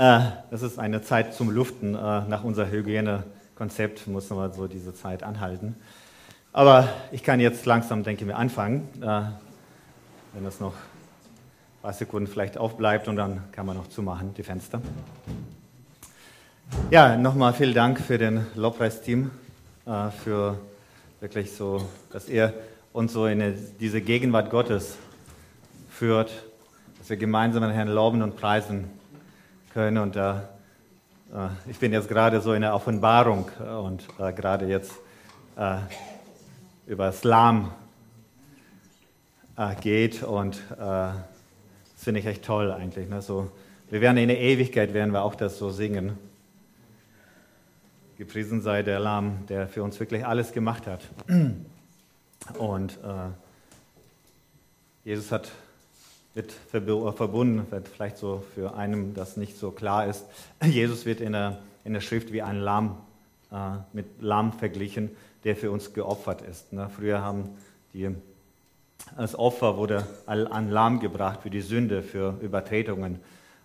Äh, das ist eine Zeit zum Luften. Äh, nach unser Hygienekonzept muss man so diese Zeit anhalten. Aber ich kann jetzt langsam, denke ich anfangen, äh, wenn das noch ein paar Sekunden vielleicht aufbleibt und dann kann man noch zumachen, die Fenster. Ja, nochmal vielen Dank für den Lobpreisteam, für wirklich so, dass ihr uns so in diese Gegenwart Gottes führt, dass wir gemeinsam den Herrn loben und preisen können. Und äh, ich bin jetzt gerade so in der Offenbarung und äh, gerade jetzt äh, über Islam äh, geht und äh, das finde ich echt toll eigentlich. Ne? So, wir werden in der Ewigkeit werden wir auch das so singen. Gepriesen sei der Lamm, der für uns wirklich alles gemacht hat. Und äh, Jesus hat wird verbunden, wird vielleicht so für einen das nicht so klar ist. Jesus wird in der, in der Schrift wie ein Lamm, äh, mit Lamm verglichen, der für uns geopfert ist. Ne? Früher haben die, als Opfer wurde ein Lamm gebracht für die Sünde, für Übertretungen.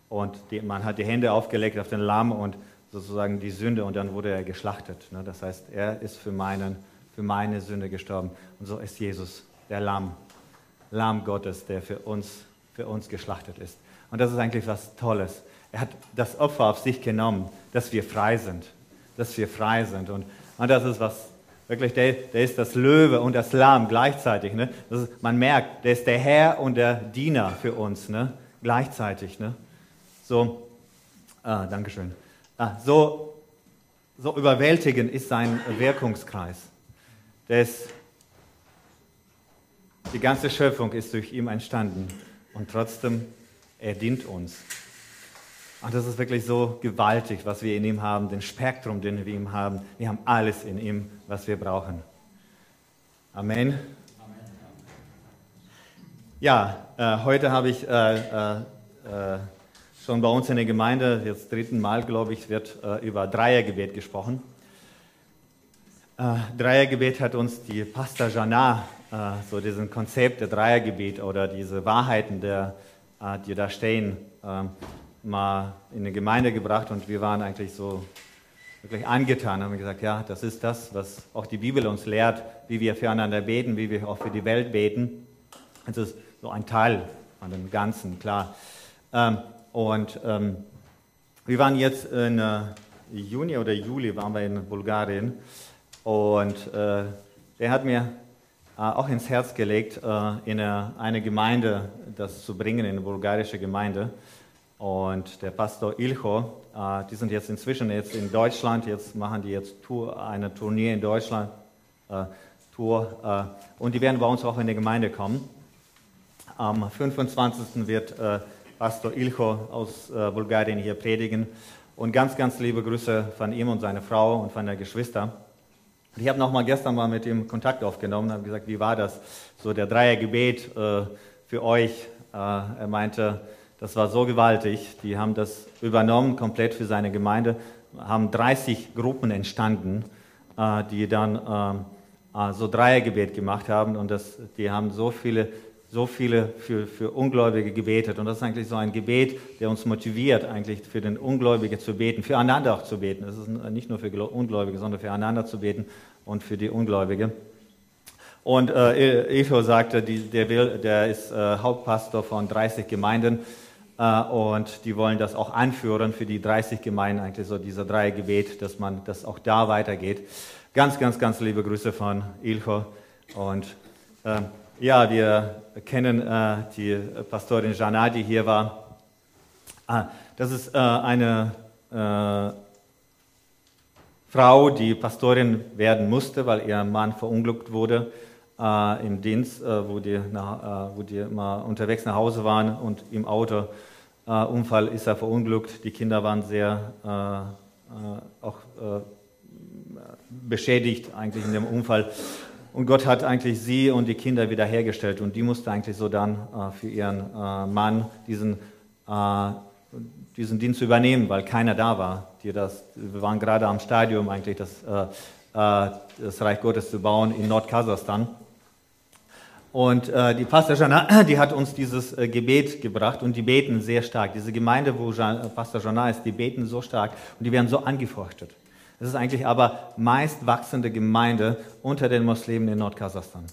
Und die, man hat die Hände aufgelegt auf den Lamm und sozusagen die Sünde und dann wurde er geschlachtet. Ne? Das heißt, er ist für, meinen, für meine Sünde gestorben. Und so ist Jesus, der Lamm, Lamm Gottes, der für uns für uns geschlachtet ist. Und das ist eigentlich was Tolles. Er hat das Opfer auf sich genommen, dass wir frei sind. Dass wir frei sind. Und, und das ist was, wirklich, der, der ist das Löwe und das Lamm gleichzeitig. Ne? Ist, man merkt, der ist der Herr und der Diener für uns, ne? gleichzeitig. Ne? So, ah, Dankeschön. Ah, so, so überwältigend ist sein Wirkungskreis. Der ist, die ganze Schöpfung ist durch ihn entstanden. Und trotzdem, er dient uns. Und das ist wirklich so gewaltig, was wir in ihm haben, den Spektrum, den wir in ihm haben. Wir haben alles in ihm, was wir brauchen. Amen. Ja, äh, heute habe ich äh, äh, äh, schon bei uns in der Gemeinde, jetzt dritten Mal, glaube ich, wird äh, über Dreiergebet gesprochen. Äh, Dreiergebet hat uns die Pastor Jana so diesen Konzept der Dreiergebet oder diese Wahrheiten, der, äh, die da stehen, ähm, mal in eine Gemeinde gebracht und wir waren eigentlich so wirklich angetan, haben gesagt, ja, das ist das, was auch die Bibel uns lehrt, wie wir füreinander beten, wie wir auch für die Welt beten. Das ist so ein Teil von dem Ganzen, klar. Ähm, und ähm, wir waren jetzt in Juni oder Juli waren wir in Bulgarien und äh, der hat mir äh, auch ins Herz gelegt, äh, in eine Gemeinde das zu bringen, in eine bulgarische Gemeinde. Und der Pastor Ilcho, äh, die sind jetzt inzwischen jetzt in Deutschland, jetzt machen die jetzt eine Tournee in Deutschland, Tour, und die werden bei uns auch in die Gemeinde kommen. Am 25. wird Pastor Ilcho aus Bulgarien hier predigen. Und ganz, ganz liebe Grüße von ihm und seiner Frau und von der Geschwister. Ich habe noch mal gestern mal mit ihm Kontakt aufgenommen, habe gesagt, wie war das, so der Dreiergebet äh, für euch. Äh, er meinte, das war so gewaltig. Die haben das übernommen komplett für seine Gemeinde, haben 30 Gruppen entstanden, äh, die dann äh, äh, so Dreiergebet gemacht haben und das, die haben so viele so viele für, für Ungläubige gebetet. Und das ist eigentlich so ein Gebet, der uns motiviert, eigentlich für den Ungläubigen zu beten, füreinander auch zu beten. Das ist nicht nur für Ungläubige, sondern füreinander zu beten und für die Ungläubige. Und äh, Echo sagte, die, der, will, der ist äh, Hauptpastor von 30 Gemeinden äh, und die wollen das auch anführen für die 30 Gemeinden, eigentlich so dieser drei Gebet, dass man das auch da weitergeht. Ganz, ganz, ganz liebe Grüße von Ilcho und äh, ja, wir kennen äh, die Pastorin Jana, die hier war. Ah, das ist äh, eine äh, Frau, die Pastorin werden musste, weil ihr Mann verunglückt wurde äh, im Dienst, äh, wo, die nach, äh, wo die mal unterwegs nach Hause waren und im Auto Unfall ist er verunglückt. Die Kinder waren sehr auch beschädigt eigentlich in dem Unfall. Und Gott hat eigentlich sie und die Kinder wiederhergestellt. Und die musste eigentlich so dann äh, für ihren äh, Mann diesen, äh, diesen Dienst übernehmen, weil keiner da war. Die das, wir waren gerade am Stadium eigentlich, das, das Reich Gottes zu bauen in Nordkasachstan. Und äh, die Pastor Jana, die hat uns dieses äh, Gebet gebracht und die beten sehr stark. Diese Gemeinde, wo Jean, Pastor Jana ist, die beten so stark und die werden so angefeuchtet. Das ist eigentlich aber meist wachsende Gemeinde unter den Muslimen in Nordkasachstan.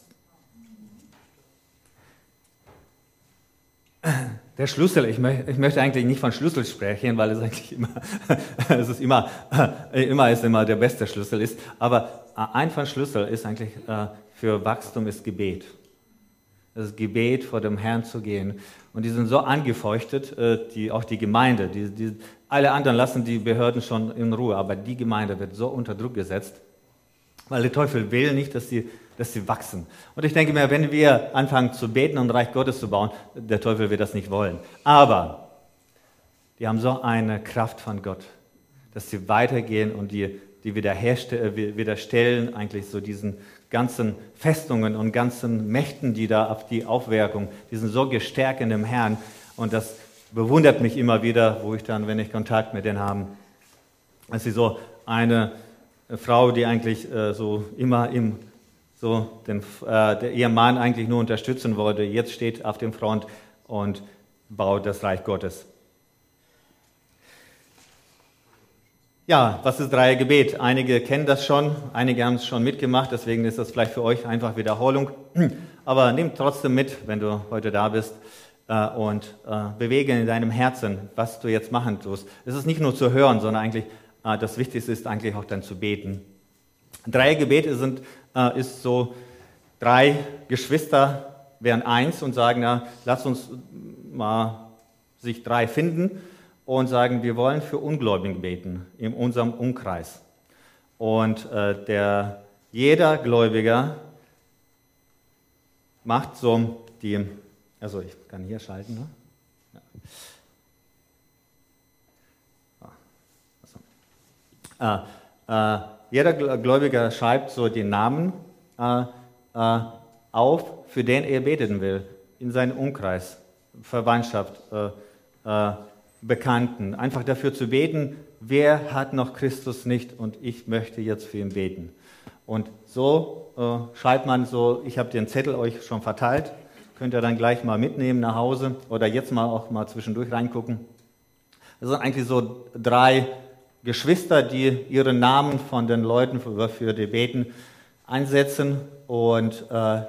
Der Schlüssel, ich, möchte, ich möchte eigentlich nicht von Schlüssel sprechen, weil es eigentlich immer, es ist immer, immer ist immer der beste Schlüssel ist. Aber ein von Schlüssel ist eigentlich äh, für Wachstum ist Gebet das Gebet vor dem Herrn zu gehen. Und die sind so angefeuchtet, äh, die, auch die Gemeinde. Die, die, alle anderen lassen die Behörden schon in Ruhe, aber die Gemeinde wird so unter Druck gesetzt, weil der Teufel will nicht, dass sie, dass sie wachsen. Und ich denke mir, wenn wir anfangen zu beten und Reich Gottes zu bauen, der Teufel wird das nicht wollen. Aber die haben so eine Kraft von Gott, dass sie weitergehen und die, die äh, widerstellen eigentlich so diesen ganzen Festungen und ganzen Mächten, die da auf die Aufwerkung, die sind so gestärkt in dem Herrn. Und das bewundert mich immer wieder, wo ich dann, wenn ich Kontakt mit denen habe, dass sie so eine Frau, die eigentlich äh, so immer im, so den, äh, ihr Mann eigentlich nur unterstützen wollte, jetzt steht auf dem Front und baut das Reich Gottes. Ja, was ist Dreiergebet? Einige kennen das schon, einige haben es schon mitgemacht, deswegen ist das vielleicht für euch einfach Wiederholung. Aber nimm trotzdem mit, wenn du heute da bist äh, und äh, bewege in deinem Herzen, was du jetzt machen tust. Es ist nicht nur zu hören, sondern eigentlich äh, das Wichtigste ist eigentlich auch dann zu beten. Dreiergebete sind äh, ist so drei Geschwister wären eins und sagen, na, lass uns mal sich drei finden und sagen, wir wollen für Ungläubigen beten in unserem Umkreis. Und äh, der, jeder Gläubiger macht so die, also ich kann hier schalten, ne? Ja. Ah, äh, äh, jeder Gläubiger schreibt so den Namen äh, äh, auf, für den er beten will, in seinem Umkreis, Verwandtschaft, äh, Bekannten, einfach dafür zu beten, wer hat noch Christus nicht und ich möchte jetzt für ihn beten. Und so äh, schreibt man so, ich habe den Zettel euch schon verteilt, könnt ihr dann gleich mal mitnehmen nach Hause oder jetzt mal auch mal zwischendurch reingucken. Das sind eigentlich so drei Geschwister, die ihre Namen von den Leuten für, für die Beten einsetzen und äh,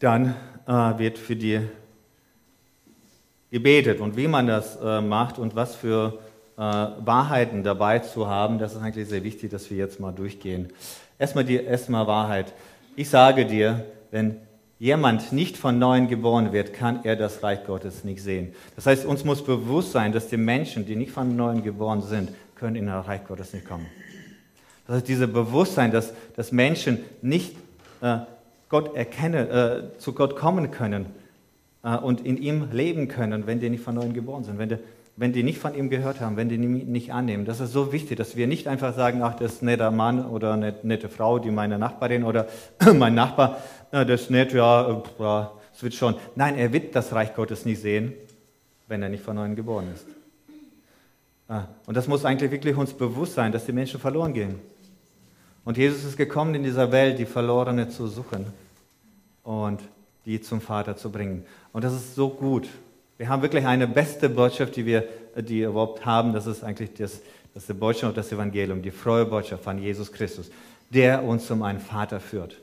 dann äh, wird für die gebetet und wie man das äh, macht und was für äh, Wahrheiten dabei zu haben, das ist eigentlich sehr wichtig, dass wir jetzt mal durchgehen. Erstmal die erstmal Wahrheit. Ich sage dir, wenn jemand nicht von neuem geboren wird, kann er das Reich Gottes nicht sehen. Das heißt, uns muss bewusst sein, dass die Menschen, die nicht von neuem geboren sind, können in das Reich Gottes nicht kommen. Das heißt, dieses Bewusstsein, dass, dass Menschen nicht äh, Gott erkennen, äh, zu Gott kommen können, äh, und in ihm leben können, wenn die nicht von neuem geboren sind, wenn die, wenn die nicht von ihm gehört haben, wenn die ihn nicht annehmen. Das ist so wichtig, dass wir nicht einfach sagen, ach, das ist ein netter Mann oder eine nette Frau, die meine Nachbarin oder mein Nachbar, das ist nett, ja, es wird schon. Nein, er wird das Reich Gottes nicht sehen, wenn er nicht von neuem geboren ist. Ah, und das muss eigentlich wirklich uns bewusst sein, dass die Menschen verloren gehen. Und Jesus ist gekommen in dieser Welt, die Verlorene zu suchen. Und die zum Vater zu bringen. Und das ist so gut. Wir haben wirklich eine beste Botschaft, die wir die überhaupt haben. Das ist eigentlich das, das die Botschaft und das Evangelium, die frohe Botschaft von Jesus Christus, der uns zum einen Vater führt.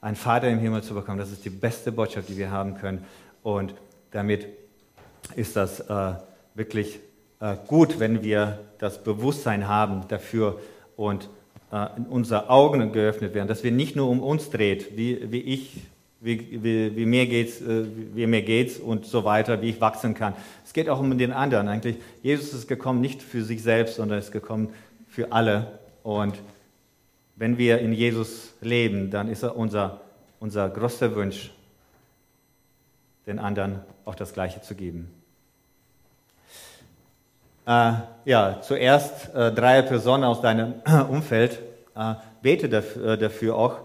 Einen Vater im Himmel zu bekommen, das ist die beste Botschaft, die wir haben können. Und damit ist das äh, wirklich äh, gut, wenn wir das Bewusstsein haben dafür und äh, unsere Augen geöffnet werden, dass wir nicht nur um uns dreht, wie, wie ich wie, wie, wie, mir geht's, äh, wie mir geht's und so weiter, wie ich wachsen kann. Es geht auch um den anderen eigentlich. Jesus ist gekommen nicht für sich selbst, sondern ist gekommen für alle. Und wenn wir in Jesus leben, dann ist er unser, unser größter Wunsch, den anderen auch das Gleiche zu geben. Äh, ja, zuerst äh, drei Personen aus deinem Umfeld. Äh, bete dafür, äh, dafür auch,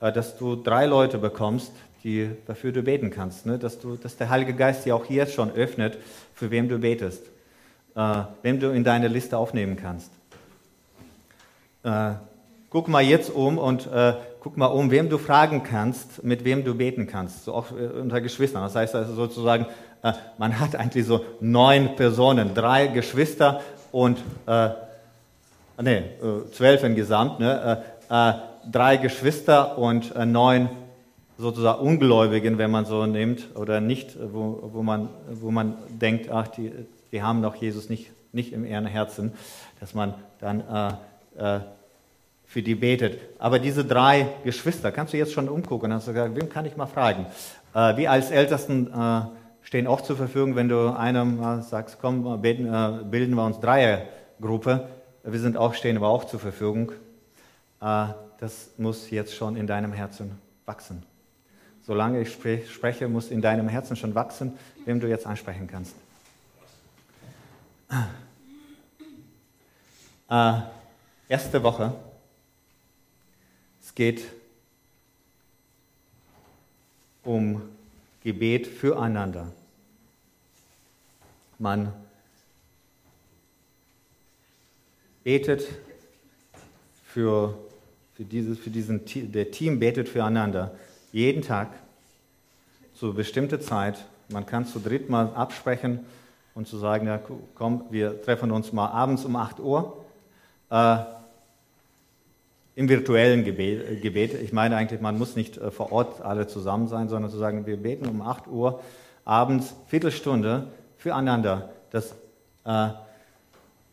äh, dass du drei Leute bekommst, die, dafür du beten kannst. Ne? Dass, du, dass der Heilige Geist dir auch jetzt schon öffnet, für wem du betest, äh, wem du in deine Liste aufnehmen kannst. Guck mal jetzt um und äh, guck mal um, wem du fragen kannst, mit wem du beten kannst, so auch äh, unter Geschwistern. Das heißt also sozusagen, äh, man hat eigentlich so neun Personen, drei Geschwister und äh, nee, äh, zwölf insgesamt, ne? Äh, drei Geschwister und neun sozusagen Ungläubigen, wenn man so nimmt, oder nicht, wo, wo, man, wo man denkt, ach, die, die haben doch Jesus nicht, nicht im Herzen, dass man dann für die betet. Aber diese drei Geschwister, kannst du jetzt schon umgucken, hast du gesagt, wem kann ich mal fragen? Äh, wir als Ältesten äh, stehen auch zur Verfügung, wenn du einem äh, sagst, komm, beten, äh, bilden wir uns Dreiergruppe. Wir sind auch, stehen aber auch zur Verfügung. Äh, das muss jetzt schon in deinem Herzen wachsen. Solange ich spreche, muss in deinem Herzen schon wachsen, wem du jetzt ansprechen kannst. Äh, erste Woche geht um Gebet füreinander. Man betet für, für, dieses, für diesen, der Team betet füreinander. Jeden Tag zu bestimmter Zeit. Man kann zu dritt mal absprechen und zu sagen, ja, komm, wir treffen uns mal abends um 8 Uhr. Äh, im virtuellen Gebet, Gebet. Ich meine eigentlich, man muss nicht äh, vor Ort alle zusammen sein, sondern zu sagen, wir beten um 8 Uhr abends, Viertelstunde füreinander. Das, äh,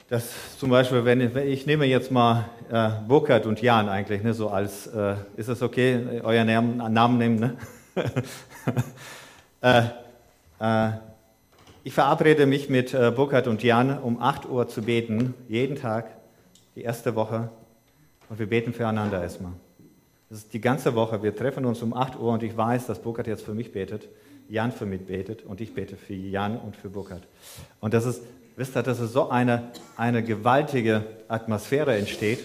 das zum Beispiel, wenn ich, ich nehme jetzt mal äh, Burkhard und Jan eigentlich, ne, so als, äh, ist es okay, euer Namen, Namen nehmen? Ne? äh, äh, ich verabrede mich mit äh, Burkhard und Jan, um 8 Uhr zu beten, jeden Tag, die erste Woche und wir beten füreinander erstmal. Das ist die ganze Woche. Wir treffen uns um 8 Uhr und ich weiß, dass Burkhard jetzt für mich betet, Jan für mich betet und ich bete für Jan und für Burkhard. Und das ist, wisst ihr, dass es so eine, eine gewaltige Atmosphäre entsteht,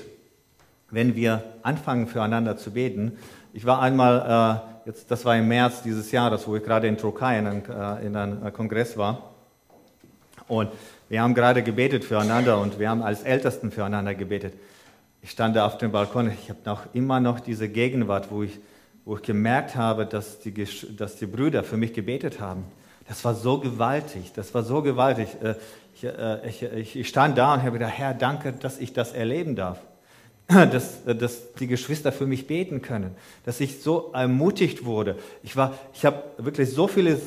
wenn wir anfangen füreinander zu beten. Ich war einmal, äh, jetzt, das war im März dieses Jahres, wo ich gerade in Türkei in, einem, äh, in einem äh, Kongress war. Und wir haben gerade gebetet füreinander und wir haben als Ältesten füreinander gebetet ich stand da auf dem Balkon, ich habe noch immer noch diese Gegenwart, wo ich, wo ich gemerkt habe, dass die, dass die Brüder für mich gebetet haben. Das war so gewaltig, das war so gewaltig. Äh, äh, ich, ich, ich stand da und habe gedacht, Herr, danke, dass ich das erleben darf. Dass, dass die Geschwister für mich beten können, dass ich so ermutigt wurde. Ich, ich habe wirklich so vieles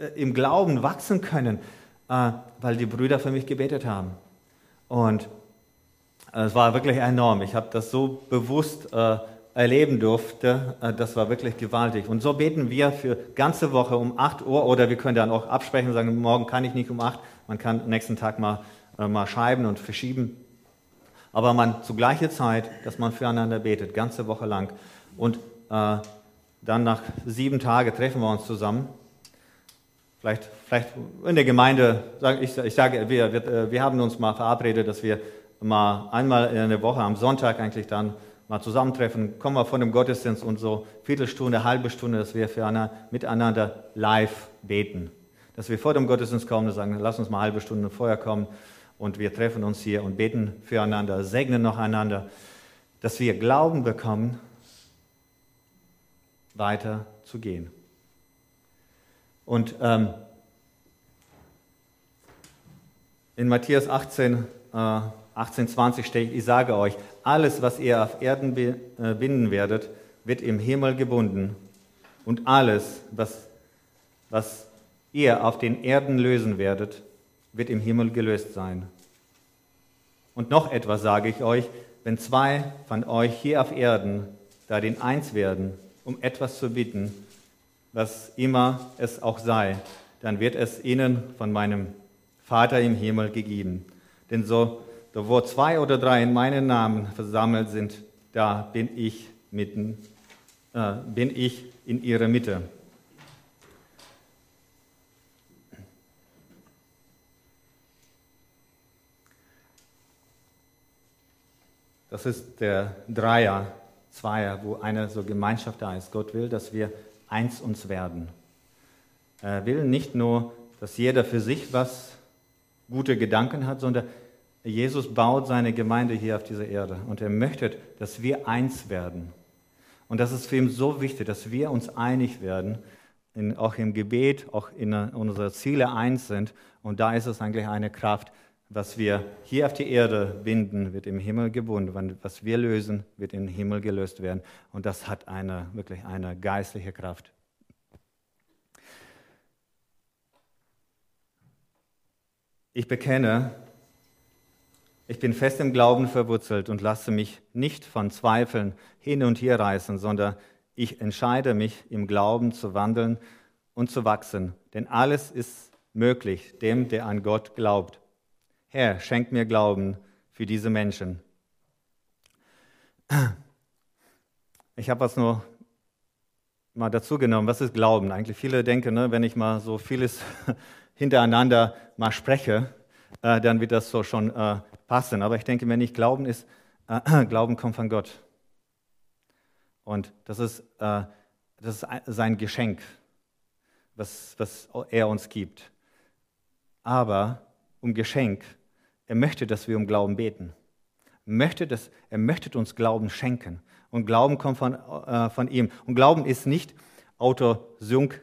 äh, im Glauben wachsen können, weil die Brüder für mich gebetet haben. Und es war wirklich enorm. Ich habe das so bewusst äh, erleben durfte. Äh, das war wirklich gewaltig. Und so beten wir für ganze Woche um 8 Uhr oder wir können dann auch absprechen und sagen, morgen kann ich nicht um 8. Man kann nächsten Tag mal, äh, mal schreiben und verschieben. Aber man zu gleicher Zeit, dass man füreinander betet, ganze Woche lang. Und äh, dann nach sieben Tagen treffen wir uns zusammen. Vielleicht, vielleicht in der Gemeinde, ich, ich sage, wir, wir, äh, wir haben uns mal verabredet, dass wir mal einmal in der Woche am Sonntag eigentlich dann mal zusammentreffen, kommen wir von dem Gottesdienst und so Viertelstunde, halbe Stunde, dass wir für miteinander live beten. Dass wir vor dem Gottesdienst kommen und sagen, lass uns mal eine halbe Stunde vorher kommen und wir treffen uns hier und beten füreinander, segnen noch einander, dass wir Glauben bekommen, weiter zu gehen. Und ähm, in Matthäus 18, äh, 1820 steht, ich sage euch, alles, was ihr auf Erden äh, binden werdet, wird im Himmel gebunden. Und alles, was, was ihr auf den Erden lösen werdet, wird im Himmel gelöst sein. Und noch etwas sage ich euch, wenn zwei von euch hier auf Erden darin eins werden, um etwas zu bitten, was immer es auch sei, dann wird es ihnen von meinem Vater im Himmel gegeben. Denn so da wo zwei oder drei in meinen Namen versammelt sind, da bin ich mitten, äh, bin ich in ihrer Mitte. Das ist der Dreier, Zweier, wo eine so Gemeinschaft da ist. Gott will, dass wir eins uns werden. Er will nicht nur, dass jeder für sich was gute Gedanken hat, sondern Jesus baut seine Gemeinde hier auf dieser Erde und er möchte, dass wir eins werden. Und das ist für ihn so wichtig, dass wir uns einig werden, in, auch im Gebet, auch in unsere Ziele eins sind. Und da ist es eigentlich eine Kraft, was wir hier auf die Erde binden, wird im Himmel gebunden. Was wir lösen, wird im Himmel gelöst werden. Und das hat eine, wirklich eine geistliche Kraft. Ich bekenne, ich bin fest im Glauben verwurzelt und lasse mich nicht von Zweifeln hin und her reißen, sondern ich entscheide mich im Glauben zu wandeln und zu wachsen. Denn alles ist möglich dem, der an Gott glaubt. Herr, schenk mir Glauben für diese Menschen. Ich habe was nur mal dazu genommen. Was ist Glauben? Eigentlich viele denken, ne, wenn ich mal so vieles hintereinander mal spreche, äh, dann wird das so schon äh, passen. Aber ich denke, wenn ich Glauben ist, äh, Glauben kommt von Gott. Und das ist, äh, das ist sein Geschenk, was, was er uns gibt. Aber um Geschenk, er möchte, dass wir um Glauben beten. Er möchte, dass, er möchte uns Glauben schenken. Und Glauben kommt von, äh, von ihm. Und Glauben ist nicht Autosync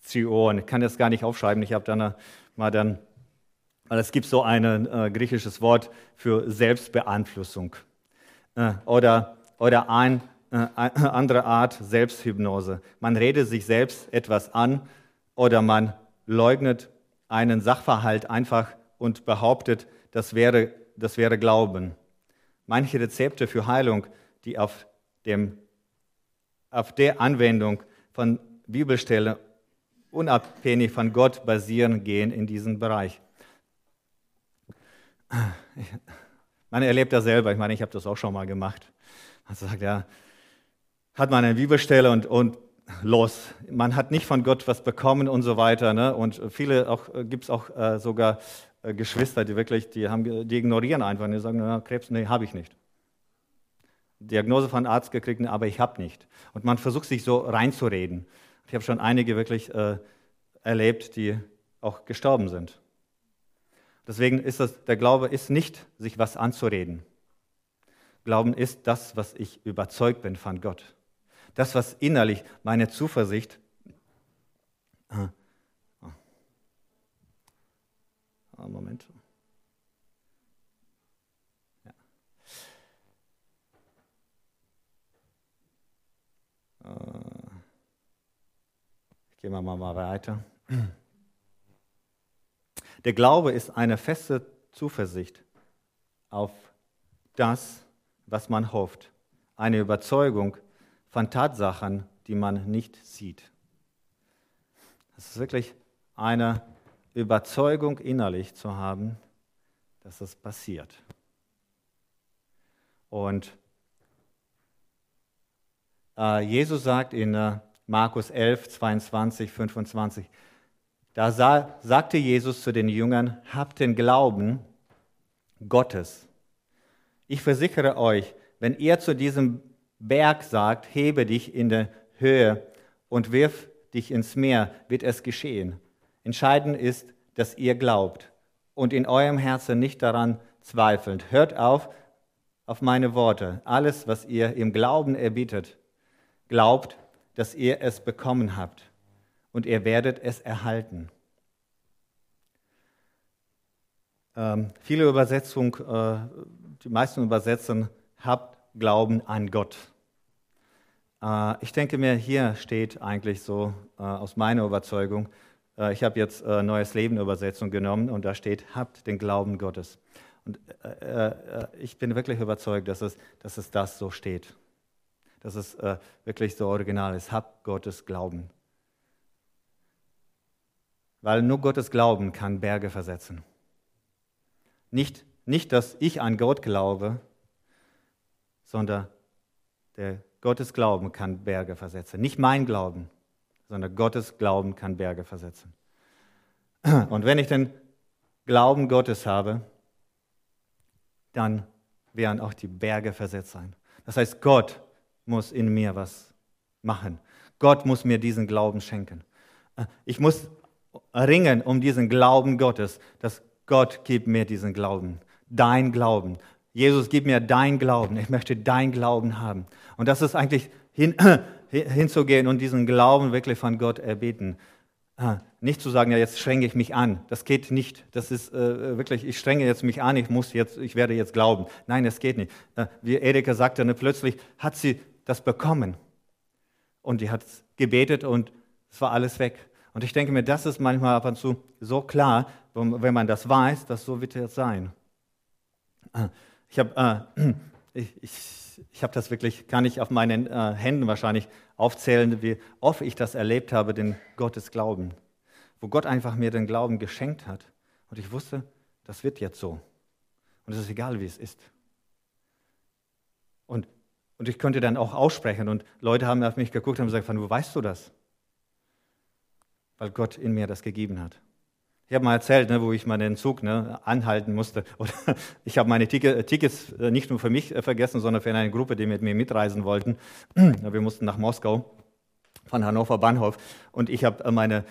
Zion. Ich kann das gar nicht aufschreiben. Ich habe dann mal dann, es gibt so ein äh, griechisches Wort für Selbstbeeinflussung äh, oder, oder ein, äh, eine andere Art Selbsthypnose. Man redet sich selbst etwas an oder man leugnet einen Sachverhalt einfach und behauptet, das wäre, das wäre Glauben. Manche Rezepte für Heilung, die auf, dem, auf der Anwendung von Bibelstellen unabhängig von Gott basieren, gehen in diesen Bereich. Man erlebt das selber, ich meine, ich habe das auch schon mal gemacht. Man sagt, ja, hat man eine Bibelstelle und, und los. Man hat nicht von Gott was bekommen und so weiter. Ne? Und viele auch äh, gibt es auch äh, sogar äh, Geschwister, die wirklich, die, haben, die ignorieren einfach, die sagen, na, Krebs, nee, habe ich nicht. Diagnose von Arzt gekriegt, aber ich habe nicht. Und man versucht sich so reinzureden. Ich habe schon einige wirklich äh, erlebt, die auch gestorben sind. Deswegen ist das, der Glaube ist nicht, sich was anzureden. Glauben ist das, was ich überzeugt bin von Gott. Das, was innerlich meine Zuversicht. Ah, ah, Moment. Ja. Äh. Gehen wir mal weiter. Der Glaube ist eine feste Zuversicht auf das, was man hofft. Eine Überzeugung von Tatsachen, die man nicht sieht. Es ist wirklich eine Überzeugung innerlich zu haben, dass es passiert. Und äh, Jesus sagt in äh, Markus 11, 22, 25. Da sah, sagte Jesus zu den Jüngern, habt den Glauben Gottes. Ich versichere euch, wenn ihr zu diesem Berg sagt, hebe dich in der Höhe und wirf dich ins Meer, wird es geschehen. Entscheidend ist, dass ihr glaubt und in eurem Herzen nicht daran zweifelt. Hört auf auf meine Worte. Alles, was ihr im Glauben erbietet, glaubt dass ihr es bekommen habt und ihr werdet es erhalten. Ähm, viele Übersetzungen, äh, die meisten Übersetzungen, habt Glauben an Gott. Äh, ich denke mir, hier steht eigentlich so äh, aus meiner Überzeugung, äh, ich habe jetzt Neues Leben Übersetzung genommen und da steht, habt den Glauben Gottes. Und ich bin wirklich überzeugt, dass es, dass es das so steht dass es wirklich so original ist. Hab Gottes Glauben. Weil nur Gottes Glauben kann Berge versetzen. Nicht, nicht, dass ich an Gott glaube, sondern der Gottes Glauben kann Berge versetzen. Nicht mein Glauben, sondern Gottes Glauben kann Berge versetzen. Und wenn ich den Glauben Gottes habe, dann werden auch die Berge versetzt sein. Das heißt, Gott muss in mir was machen. Gott muss mir diesen Glauben schenken. Ich muss ringen um diesen Glauben Gottes, dass Gott gibt mir diesen Glauben. Dein Glauben. Jesus, gib mir dein Glauben. Ich möchte dein Glauben haben. Und das ist eigentlich hin, hinzugehen und diesen Glauben wirklich von Gott erbeten. Ah, nicht zu sagen, ja, jetzt strenge ich mich an. Das geht nicht. Das ist äh, wirklich, ich strenge jetzt mich an, ich muss jetzt, ich werde jetzt glauben. Nein, das geht nicht. Äh, wie Erika sagte, ne, plötzlich hat sie das bekommen. Und die hat gebetet und es war alles weg. Und ich denke mir, das ist manchmal ab und zu so klar, wenn man das weiß, dass so wird es sein. Ah, ich habe äh, ich, ich, ich hab das wirklich, kann ich auf meinen äh, Händen wahrscheinlich aufzählen, wie oft ich das erlebt habe, den Gottes Glauben. Wo Gott einfach mir den Glauben geschenkt hat. Und ich wusste, das wird jetzt so. Und es ist egal, wie es ist. Und, und ich konnte dann auch aussprechen. Und Leute haben auf mich geguckt und gesagt, wo weißt du das? Weil Gott in mir das gegeben hat. Ich habe mal erzählt, ne, wo ich mal den Zug ne, anhalten musste. Oder ich habe meine Tickets äh, nicht nur für mich äh, vergessen, sondern für eine Gruppe, die mit mir mitreisen wollten. Wir mussten nach Moskau von Hannover Bahnhof und ich habe äh, meine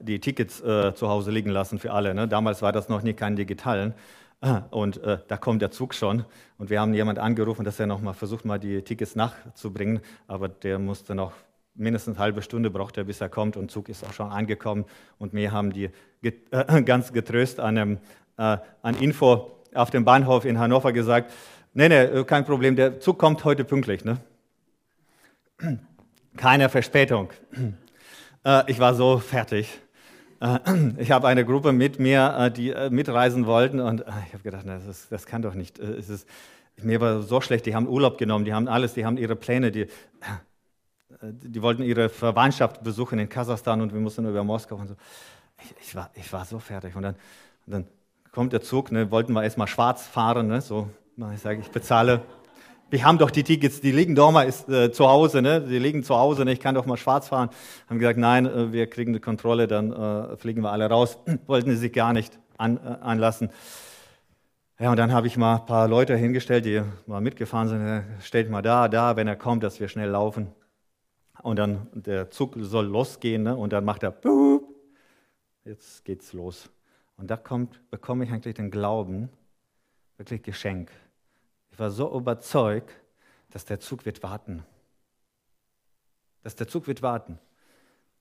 die Tickets äh, zu Hause liegen lassen für alle. Ne? Damals war das noch nie kein digitalen. Und äh, da kommt der Zug schon. Und wir haben jemand angerufen, dass er noch mal versucht, mal die Tickets nachzubringen. Aber der musste noch mindestens eine halbe Stunde braucht er, bis er kommt und Zug ist auch schon angekommen. Und mir haben die get, äh, ganz getröst an, einem, äh, an Info auf dem Bahnhof in Hannover gesagt, nee, nee, äh, kein Problem, der Zug kommt heute pünktlich. Ne? Keine Verspätung. Äh, ich war so fertig. Äh, ich habe eine Gruppe mit mir, die mitreisen wollten und ich habe gedacht, das, ist, das, kann doch nicht. Es ist, mir war so schlecht, die haben Urlaub genommen, die haben alles, die haben ihre Pläne, die, die wollten ihre Verwandtschaft besuchen in Kasachstan und wir mussten über Moskau und so. Ich, ich war, ich war so fertig. Und dann, dann kommt der Zug, ne, wollten wir erstmal schwarz fahren, ne, so, ich sage, ich bezahle. Wir haben doch die Tickets, die liegen doch mal ist, äh, zu Hause, ne? die liegen zu Hause, ne? ich kann doch mal schwarz fahren. Haben gesagt, nein, äh, wir kriegen die Kontrolle, dann äh, fliegen wir alle raus. Wollten sie sich gar nicht an, äh, anlassen. Ja, und dann habe ich mal ein paar Leute hingestellt, die mal mitgefahren sind. Stellt mal da, da, wenn er kommt, dass wir schnell laufen. Und dann der Zug soll losgehen ne? und dann macht er, Boop. jetzt geht's los. Und da kommt, bekomme ich eigentlich den Glauben, wirklich Geschenk. Ich war so überzeugt, dass der Zug wird warten. Dass der Zug wird warten.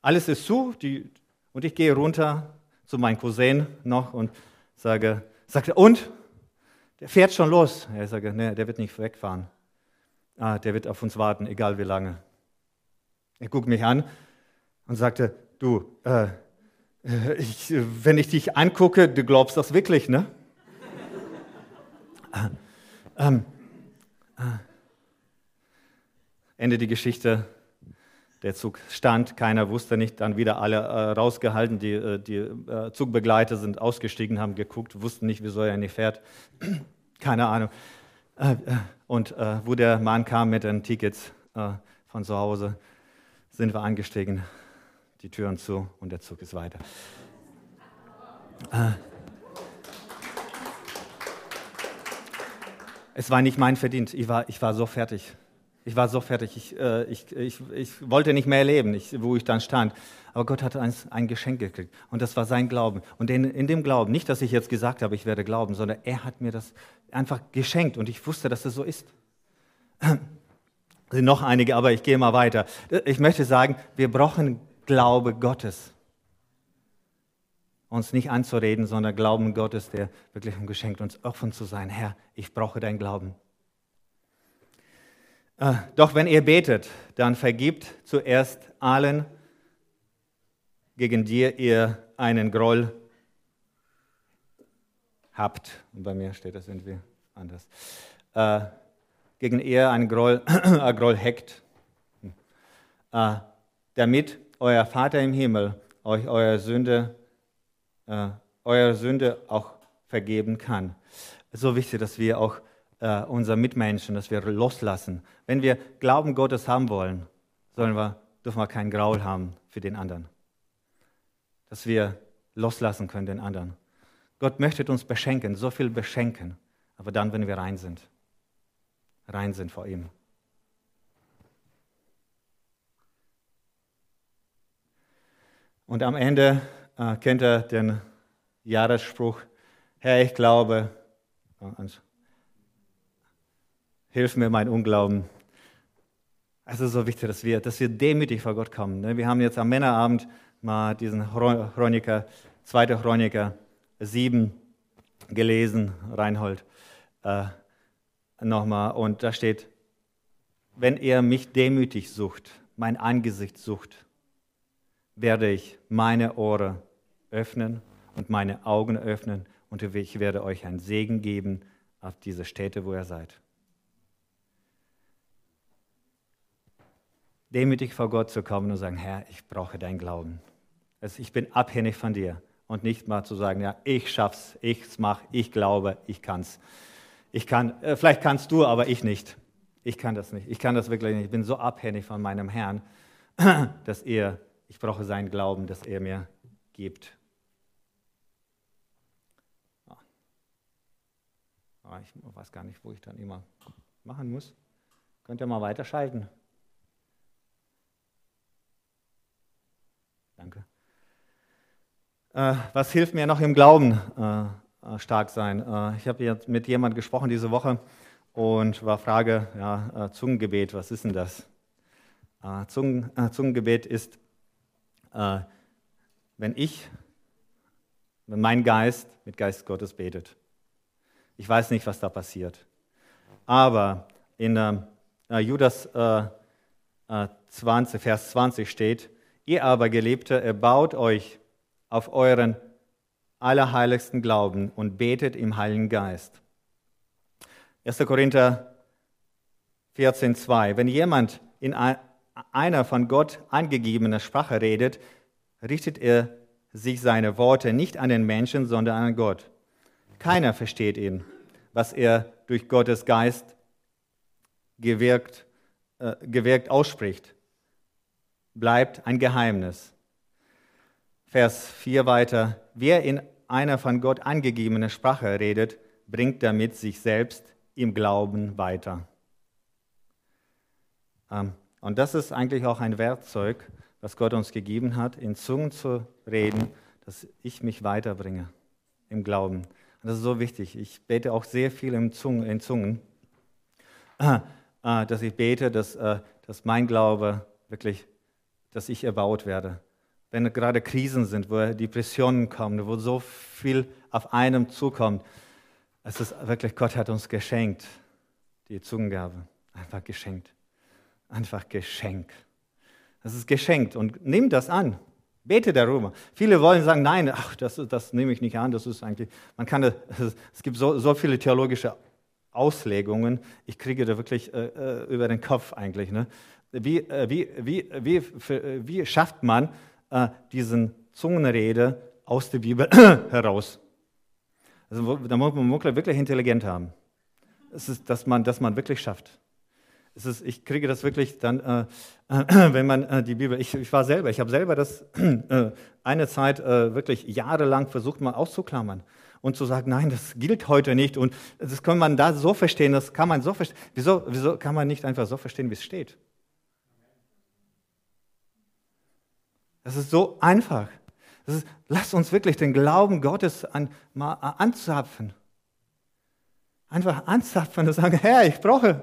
Alles ist zu die, und ich gehe runter zu meinem Cousin noch und sage, sagte, und? Der fährt schon los. Er sagt, nee, der wird nicht wegfahren. Ah, der wird auf uns warten, egal wie lange. Er guckt mich an und sagte, du, äh, äh, ich, wenn ich dich angucke, du glaubst das wirklich, ne? ähm, äh, Ende die Geschichte. Der Zug stand, keiner wusste nicht, dann wieder alle äh, rausgehalten. Die, äh, die äh, Zugbegleiter sind ausgestiegen, haben geguckt, wussten nicht, wieso er nicht fährt. Keine Ahnung. Äh, und wo der Mann kam mit den Tickets von zu Hause, sind wir angestiegen, die Türen zu und der Zug ist weiter. Äh. Es war nicht mein Verdienst. Ich war, ich war so fertig. Ich war so fertig. Ich, äh, ich, ich, ich wollte nicht mehr leben, ich, wo ich dann stand. Aber Gott hat ein, ein Geschenk gekriegt. Und das war sein Glauben. Und in, in, dem Glauben, nicht, dass ich jetzt gesagt habe, ich werde glauben, sondern er hat mir das einfach geschenkt. Und ich wusste, dass es das so ist sind noch einige, aber ich gehe mal weiter. Ich möchte sagen, wir brauchen Glaube Gottes. Uns nicht anzureden, sondern Glauben Gottes, der wirklich geschenkt uns offen zu sein. Herr, ich brauche dein Glauben. Äh, doch wenn ihr betet, dann vergibt zuerst allen, gegen die ihr einen Groll habt. Und bei mir steht das irgendwie anders. Äh, gegen er einen Groll, ein Groll heckt, äh, damit euer Vater im Himmel euch eure Sünde, äh, eure Sünde auch vergeben kann. So wichtig, dass wir auch äh, unsere Mitmenschen, dass wir loslassen. Wenn wir Glauben Gottes haben wollen, sollen wir, dürfen wir keinen Graul haben für den anderen. Dass wir loslassen können den anderen. Gott möchte uns beschenken, so viel beschenken, aber dann, wenn wir rein sind rein sind vor ihm. Und am Ende äh, kennt er den Jahresspruch, Herr, ich glaube, hilf mir mein Unglauben. Es ist so wichtig, dass wir, dass wir demütig vor Gott kommen. Ne? Wir haben jetzt am Männerabend mal diesen Chroniker, 2. Chroniker 7 gelesen, Reinhold, äh, nochmal. Und da steht, wenn er mich demütig sucht, mein Angesicht sucht, werde ich meine Ohren öffnen und meine Augen öffnen und ich werde euch einen Segen geben auf diese Städte, wo ihr seid. Demütig vor Gott zu kommen und sagen, Herr, ich brauche dein Glauben. Ich bin abhängig von dir und nicht mal zu sagen, ja, ich schaff's, ich's mach, ich glaube, ich kann's. Ich kann, äh, vielleicht kannst du, aber ich nicht. Ich kann das nicht. Ich kann das wirklich nicht. Ich bin so abhängig von meinem Herrn, dass er, ich brauche seinen Glauben, dass er mir gibt. Ah, ich weiß gar nicht, wo ich dann immer machen muss. Könnt ihr mal weiterschalten? Danke. Äh, was hilft mir noch im Glauben äh stark sein? Äh, ich habe jetzt mit jemandem gesprochen diese Woche und war Frage, ja, äh, Zungengebet, was ist denn das? Äh, Zungen, Zungengebet ist, wenn ich, wenn mein Geist mit Geist Gottes betet. Ich weiß nicht, was da passiert. Aber in äh, Judas äh, 20, äh, Vers 20 steht, ihr aber Geliebte, erbaut euch auf euren allerheiligsten Glauben und betet im Heiligen Geist. 1. Korinther 14, 2. Wenn jemand in einer von Gott angegebener Sprache redet, richtet er sich seine Worte nicht an den Menschen, sondern an Gott. Keiner versteht ihn, was er durch Gottes Geist gewirkt, äh, gewirkt ausspricht. Bleibt ein Geheimnis. Vers 4 weiter. Wer in einer von Gott angegebenen Sprache redet, bringt damit sich selbst im Glauben weiter. Ähm, und das ist eigentlich auch ein Werkzeug, was Gott uns gegeben hat, in Zungen zu reden, dass ich mich weiterbringe im Glauben. Und das ist so wichtig. Ich bete auch sehr viel in Zungen, äh, dass ich bete, dass, äh, dass mein Glaube wirklich, dass ich erbaut werde. Wenn gerade Krisen sind, wo Depressionen kommen, wo so viel auf einem zukommt, es ist wirklich, Gott hat uns geschenkt, die Zungengabe. Einfach geschenkt. Einfach Geschenk. Das ist geschenkt und nimm das an. Bete darüber. Viele wollen sagen, nein, ach, das, das nehme ich nicht an, das ist eigentlich, man kann es gibt so, so viele theologische Auslegungen, ich kriege da wirklich äh, äh über den Kopf eigentlich. Ne? Wie, äh, wie, wie, wie, für, äh, wie schafft man äh, diesen Zungenrede aus der Bibel heraus? Also, da muss man wirklich intelligent haben. Es ist, dass man, dass man wirklich schafft es ist, ich kriege das wirklich dann, äh, äh, wenn man äh, die Bibel, ich, ich, war selber, ich habe selber das äh, eine Zeit äh, wirklich jahrelang versucht mal auszuklammern und zu sagen, nein, das gilt heute nicht und das kann man da so verstehen, das kann man so verstehen. Wieso, wieso kann man nicht einfach so verstehen, wie es steht? Das ist so einfach. Das ist, lasst uns wirklich den Glauben Gottes an, mal anzapfen. Einfach anzapfen und sagen, Herr, ich brauche